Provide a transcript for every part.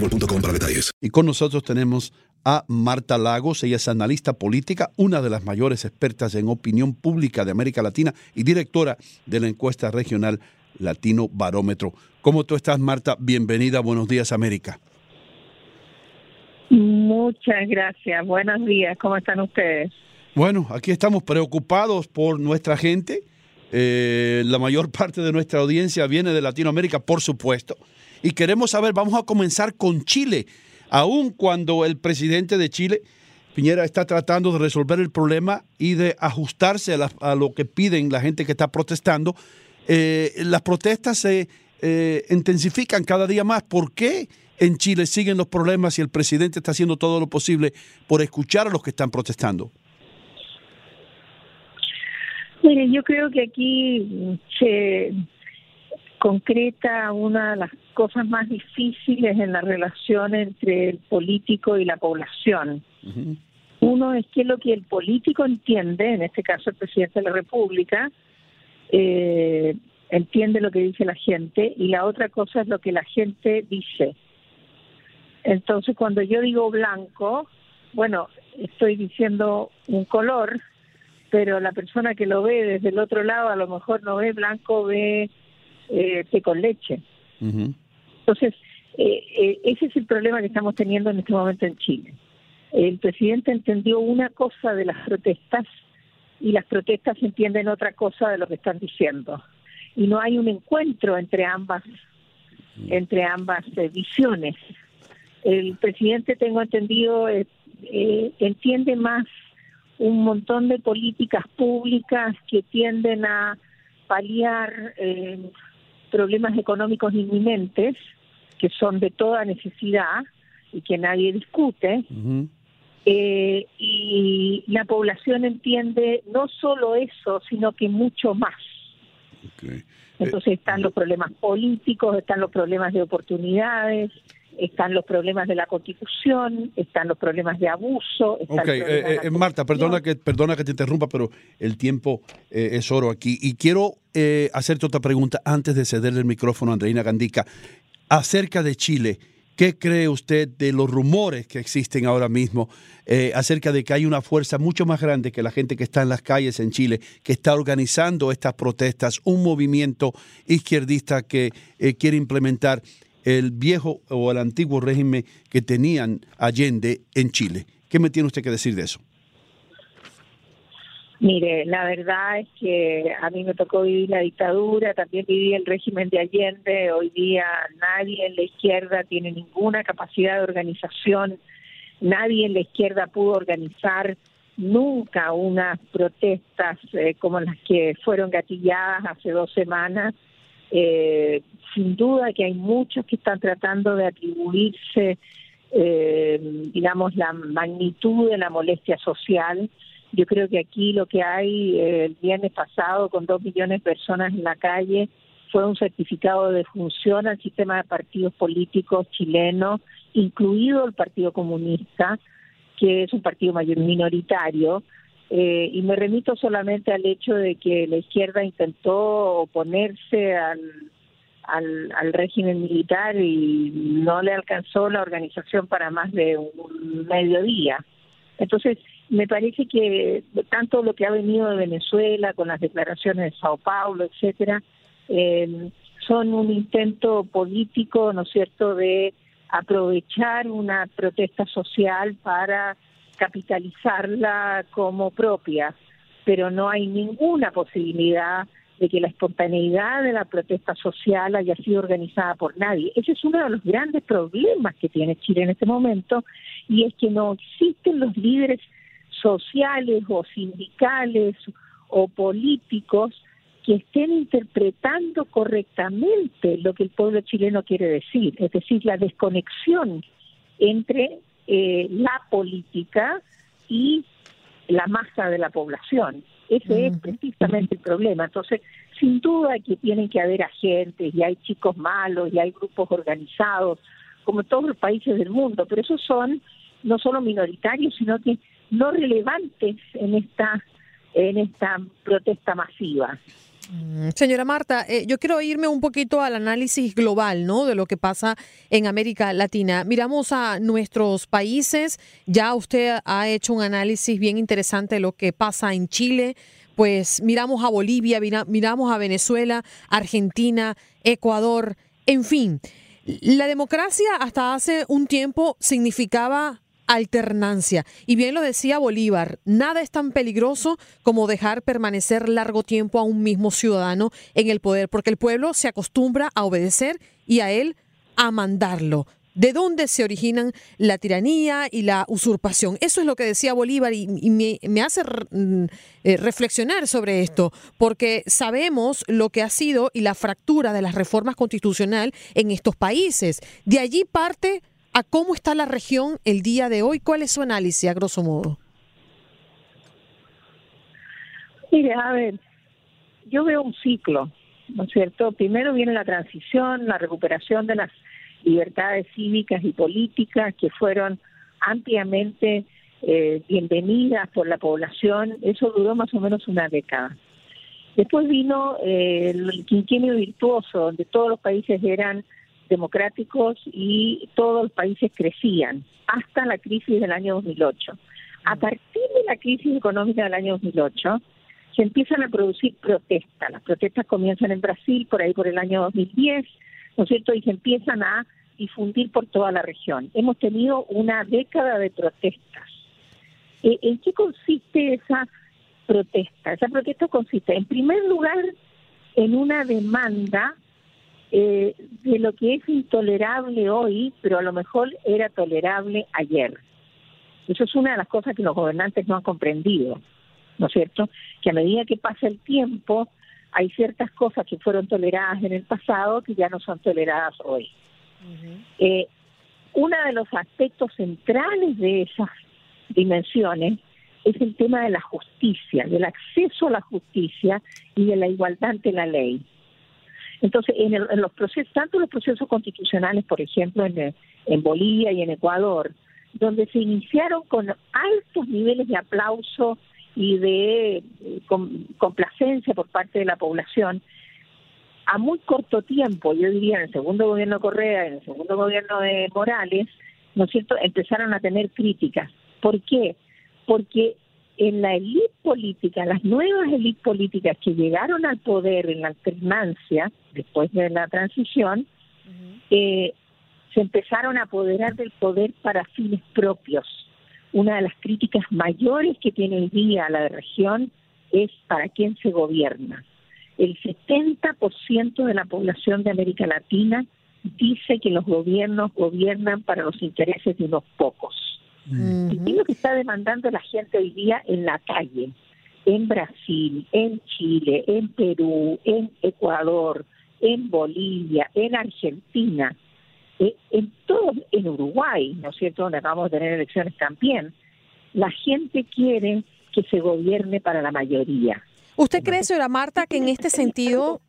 boostmobile.com para detalles. Y con nosotros tenemos a Marta Lagos, ella es analista política, una de las mayores expertas en opinión pública de América Latina y directora de la encuesta regional Latino Barómetro. ¿Cómo tú estás, Marta? Bienvenida, buenos días, América. Muchas gracias. Buenos días. ¿Cómo están ustedes? Bueno, aquí estamos preocupados por nuestra gente. Eh, la mayor parte de nuestra audiencia viene de Latinoamérica, por supuesto. Y queremos saber, vamos a comenzar con Chile, aun cuando el presidente de Chile, Piñera, está tratando de resolver el problema y de ajustarse a, la- a lo que piden la gente que está protestando. eh, las protestas se eh, intensifican cada día más. ¿Por qué en Chile siguen los problemas y el presidente está haciendo todo lo posible por escuchar a los que están protestando? Mire, yo creo que aquí se concreta una de las cosas más difíciles en la relación entre el político y la población. Uno es que lo que el político entiende, en este caso el presidente de la República, eh, entiende lo que dice la gente y la otra cosa es lo que la gente dice. Entonces, cuando yo digo blanco, bueno, estoy diciendo un color, pero la persona que lo ve desde el otro lado a lo mejor no ve blanco, ve eh, té con leche. Entonces, eh, eh, ese es el problema que estamos teniendo en este momento en Chile. El presidente entendió una cosa de las protestas y las protestas entienden otra cosa de lo que están diciendo. Y no hay un encuentro entre ambas, entre ambas eh, visiones. El presidente, tengo entendido, eh, eh, entiende más un montón de políticas públicas que tienden a paliar eh, problemas económicos inminentes, que son de toda necesidad y que nadie discute. Eh, y la población entiende no solo eso, sino que mucho más. Entonces están los problemas políticos, están los problemas de oportunidades, están los problemas de la constitución, están los problemas de abuso. Están Ok, eh, eh, la Marta, perdona que, perdona que te interrumpa, pero el tiempo eh, es oro aquí. Y quiero eh, hacerte otra pregunta antes de cederle el micrófono a Andreina Gandica. Acerca de Chile, ¿qué cree usted de los rumores que existen ahora mismo eh, acerca de que hay una fuerza mucho más grande que la gente que está en las calles en Chile, que está organizando estas protestas, un movimiento izquierdista que eh, quiere implementar el viejo o el antiguo régimen que tenían Allende en Chile. ¿Qué me tiene usted que decir de eso? Mire, la verdad es que a mí me tocó vivir la dictadura, también viví el régimen de Allende, hoy día nadie en la izquierda tiene ninguna capacidad de organización, nadie en la izquierda pudo organizar nunca unas protestas eh, como las que fueron gatilladas hace dos semanas. Eh, sin duda que hay muchos que están tratando de atribuirse, eh, digamos, la magnitud de la molestia social. Yo creo que aquí lo que hay eh, el viernes pasado con dos millones de personas en la calle fue un certificado de función al sistema de partidos políticos chilenos, incluido el Partido Comunista, que es un partido mayor minoritario, eh, y me remito solamente al hecho de que la izquierda intentó oponerse al, al, régimen militar y no le alcanzó la organización para más de un mediodía. Entonces, me parece que tanto lo que ha venido de Venezuela con las declaraciones de Sao Paulo, etcétera, eh, son un intento político, ¿no es cierto?, de aprovechar una protesta social para capitalizarla como propia, pero no hay ninguna posibilidad de que la espontaneidad de la protesta social haya sido organizada por nadie. Ese es uno de los grandes problemas que tiene Chile en este momento y es que no existen los líderes sociales o sindicales o políticos que estén interpretando correctamente lo que el pueblo chileno quiere decir, es decir, la desconexión entre eh, la política y la masa de la población. Ese es precisamente el problema. Entonces, sin duda que tienen que haber agentes y hay chicos malos y hay grupos organizados, como todos los países del mundo, pero esos son no solo minoritarios, sino que no relevantes en esta en esta protesta masiva. Mm, señora Marta, eh, yo quiero irme un poquito al análisis global, ¿no? De lo que pasa en América Latina. Miramos a nuestros países. Ya usted ha hecho un análisis bien interesante de lo que pasa en Chile. Pues miramos a Bolivia, miramos a Venezuela, Argentina, Ecuador, en fin. La democracia hasta hace un tiempo significaba alternancia. Y bien lo decía Bolívar, nada es tan peligroso como dejar permanecer largo tiempo a un mismo ciudadano en el poder, porque el pueblo se acostumbra a obedecer y a él a mandarlo. ¿De dónde se originan la tiranía y la usurpación? Eso es lo que decía Bolívar y, me, hace mm, eh, reflexionar sobre esto, porque sabemos lo que ha sido y la fractura de las reformas constitucionales en estos países. De allí parte a cómo está la región el día de hoy. ¿Cuál es su análisis, a grosso modo? Mire, a ver, yo veo un ciclo, ¿no es cierto? Primero viene la transición, la recuperación de las libertades cívicas y políticas que fueron ampliamente eh, bienvenidas por la población. Eso duró más o menos una década. Después vino eh, el quinquenio virtuoso, donde todos los países eran democráticos y todos los países crecían hasta la crisis del año 2008. A partir de la crisis económica del año 2008, se empiezan a producir protestas. Las protestas comienzan en Brasil por ahí por el año 2010, ¿no es cierto? Y se empiezan a difundir por toda la región. Hemos tenido una década de protestas. Eh, ¿En qué consiste esa protesta? Esa protesta consiste, en primer lugar, en una demanda eh, de lo que es intolerable hoy, pero a lo mejor era tolerable ayer. Eso es una de las cosas que los gobernantes no han comprendido, ¿no es cierto? Que a medida que pasa el tiempo, hay ciertas cosas que fueron toleradas en el pasado que ya no son toleradas hoy. eh, uno de los aspectos centrales de esas dimensiones es el tema de la justicia, del acceso a la justicia y de la igualdad ante la ley. Entonces, en, los procesos, tanto los procesos constitucionales, por ejemplo, en, en Bolivia y en Ecuador, donde se iniciaron con altos niveles de aplauso y de eh, complacencia por parte de la población, a muy corto tiempo, yo diría en el segundo gobierno de Correa, en el segundo gobierno de Morales, ¿no es cierto?, empezaron a tener críticas. ¿Por qué? Porque en la élite política, las nuevas élites políticas que llegaron al poder en la alternancia, después de la transición, eh, se empezaron a apoderar del poder para fines propios. Una de las críticas mayores que tiene hoy día la región es para quién se gobierna. El 70% de la población de América Latina dice que los gobiernos gobiernan para los intereses de unos pocos. ¿Y qué es lo que está demandando la gente hoy día en la calle? En Brasil, en Chile, en Perú, en Ecuador, en Bolivia, en Argentina, eh, en todo, en Uruguay, ¿no es cierto?, donde acabamos de tener elecciones también, la gente quiere que se gobierne para la mayoría. ¿Usted cree, señora Marta, que en este sentido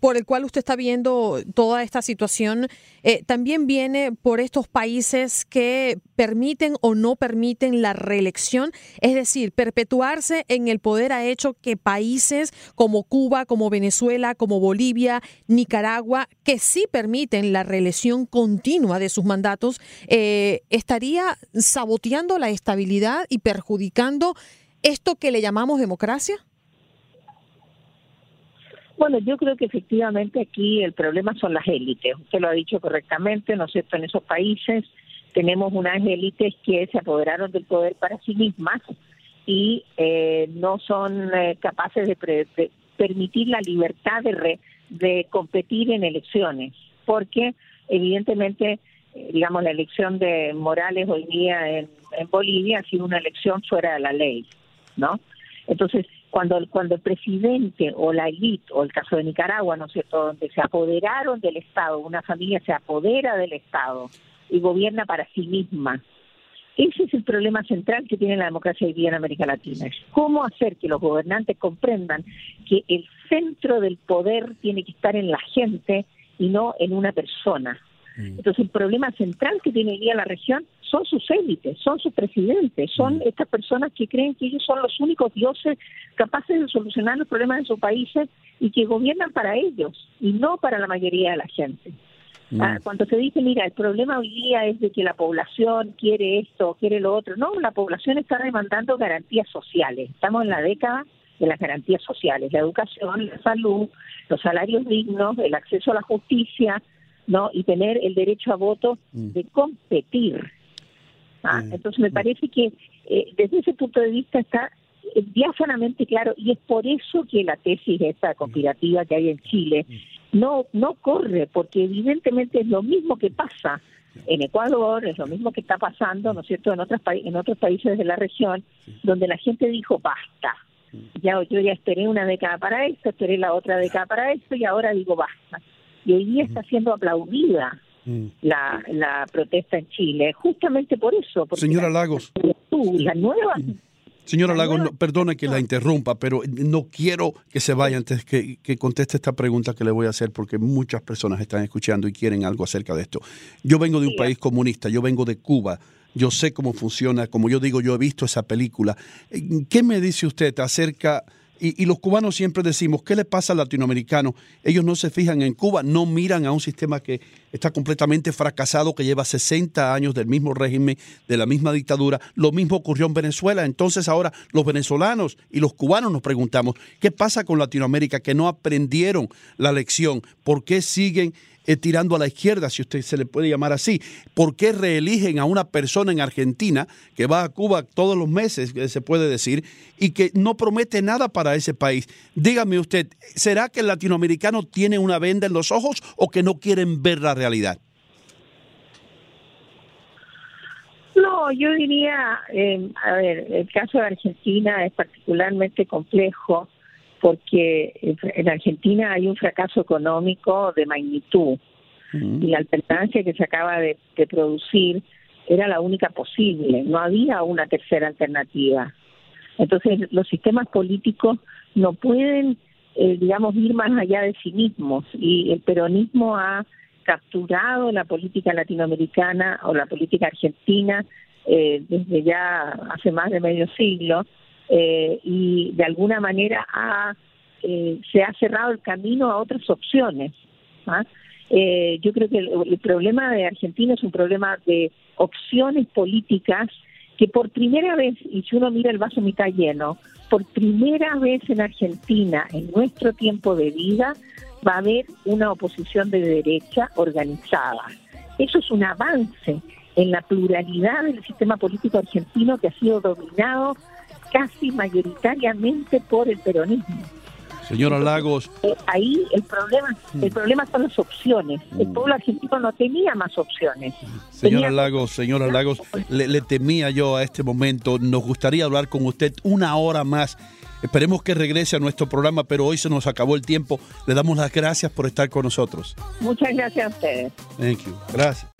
por el cual usted está viendo toda esta situación eh, también viene por estos países que permiten o no permiten la reelección. Es decir, perpetuarse en el poder ha hecho que países como Cuba, como Venezuela, como Bolivia, Nicaragua, que sí permiten la reelección continua de sus mandatos, eh, estaría saboteando la estabilidad y perjudicando esto que le llamamos democracia. Bueno, yo creo que efectivamente aquí el problema son las élites. Usted lo ha dicho correctamente, ¿no es cierto? En esos países tenemos unas élites que se apoderaron del poder para sí mismas y eh, no son eh, capaces de, permitir la libertad de, de competir en elecciones, porque evidentemente, eh, digamos, la elección de Morales hoy día en Bolivia ha sido una elección fuera de la ley, ¿no? Entonces, cuando, cuando el presidente o la élite, o el caso de Nicaragua, ¿no es cierto?, donde se apoderaron del Estado, una familia se apodera del Estado y gobierna para sí misma. Ese es el problema central que tiene la democracia hoy día en América Latina. cómo hacer que los gobernantes comprendan que el centro del poder tiene que estar en la gente y no en una persona. Mm. Entonces, el problema central que tiene hoy día la región son sus élites, son sus presidentes, son mm. estas personas que creen que ellos son los únicos dioses capaces de solucionar los problemas de sus países y que gobiernan para ellos y no para la mayoría de la gente. Mm. Ah, cuando se dice, mira, el problema hoy día es de que la población quiere esto, quiere lo otro, no, la población está demandando garantías sociales. Estamos en la década de las garantías sociales, la educación, la salud, los salarios dignos, el acceso a la justicia, ¿no? Y tener el derecho a voto mm. de competir. ¿ah? Mm. Entonces me mm. parece que eh, desde ese punto de vista está eh, diáfanamente claro y es por eso que la tesis esta conspirativa que hay en Chile no no corre porque evidentemente es lo mismo que pasa en Ecuador es lo mismo que está pasando no es cierto en otros en otros países de la región donde la gente dijo basta ya yo ya esperé una década para esto esperé la otra década para esto y ahora digo basta y hoy día está siendo aplaudida mm. la, la protesta en Chile, justamente por eso. Señora Lagos. La nueva... Señora Lagos, perdone que la interrumpa, pero no quiero que se vaya antes que, que, conteste esta pregunta que le voy a hacer, porque muchas personas están escuchando y quieren algo acerca de esto. Yo vengo de un país comunista, yo vengo de Cuba, yo sé cómo funciona, como yo digo, yo he visto esa película. ¿Qué me dice usted acerca y, los cubanos siempre decimos, ¿qué le pasa al latinoamericano? Ellos no se fijan en Cuba, no miran a un sistema que está completamente fracasado, que lleva 60 años del mismo régimen, de la misma dictadura. Lo mismo ocurrió en Venezuela. Entonces ahora los venezolanos y los cubanos nos preguntamos, ¿qué pasa con Latinoamérica que no aprendieron la lección? ¿Por qué siguen eh, tirando a la izquierda, si usted se le puede llamar así. ¿Por qué reeligen a una persona en Argentina que va a Cuba todos los meses, se puede decir, y que no promete nada para ese país? Dígame usted, ¿será que el latinoamericano tiene una venda en los ojos o que no quieren ver la realidad? No, yo diría, eh, a ver, el caso de Argentina es particularmente complejo porque en Argentina hay un fracaso económico de magnitud. Y la alternancia que se acaba de, producir era la única posible, no había una tercera alternativa. Entonces los sistemas políticos no pueden, eh, digamos, ir más allá de sí mismos. Y el peronismo ha capturado la política latinoamericana o la política argentina eh, desde ya hace más de medio siglo eh, y de alguna manera ha, eh, se ha cerrado el camino a otras opciones. ¿ah? Eh, yo creo que el, problema de Argentina es un problema de opciones políticas que por primera vez, y si uno mira el vaso mitad lleno, por primera vez en Argentina, en nuestro tiempo de vida, va a haber una oposición de derecha organizada. Eso es un avance en la pluralidad del sistema político argentino que ha sido dominado casi mayoritariamente por el peronismo. Señora Lagos. Eh, ahí el problema, Mm. el problema son las opciones. El pueblo argentino no tenía más opciones. Señora Tenía- Lagos, señora Lagos, le, le temía yo a este momento. Nos gustaría hablar con usted una hora más. Esperemos que regrese a nuestro programa, pero hoy se nos acabó el tiempo. Le damos las gracias por estar con nosotros. Muchas gracias a ustedes. Thank you. Gracias.